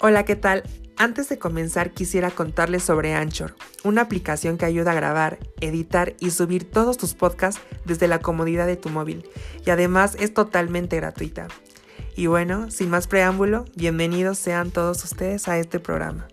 Hola, ¿qué tal? Antes de comenzar quisiera contarles sobre Anchor, una aplicación que ayuda a grabar, editar y subir todos tus podcasts desde la comodidad de tu móvil y además es totalmente gratuita. Y bueno, sin más preámbulo, bienvenidos sean todos ustedes a este programa.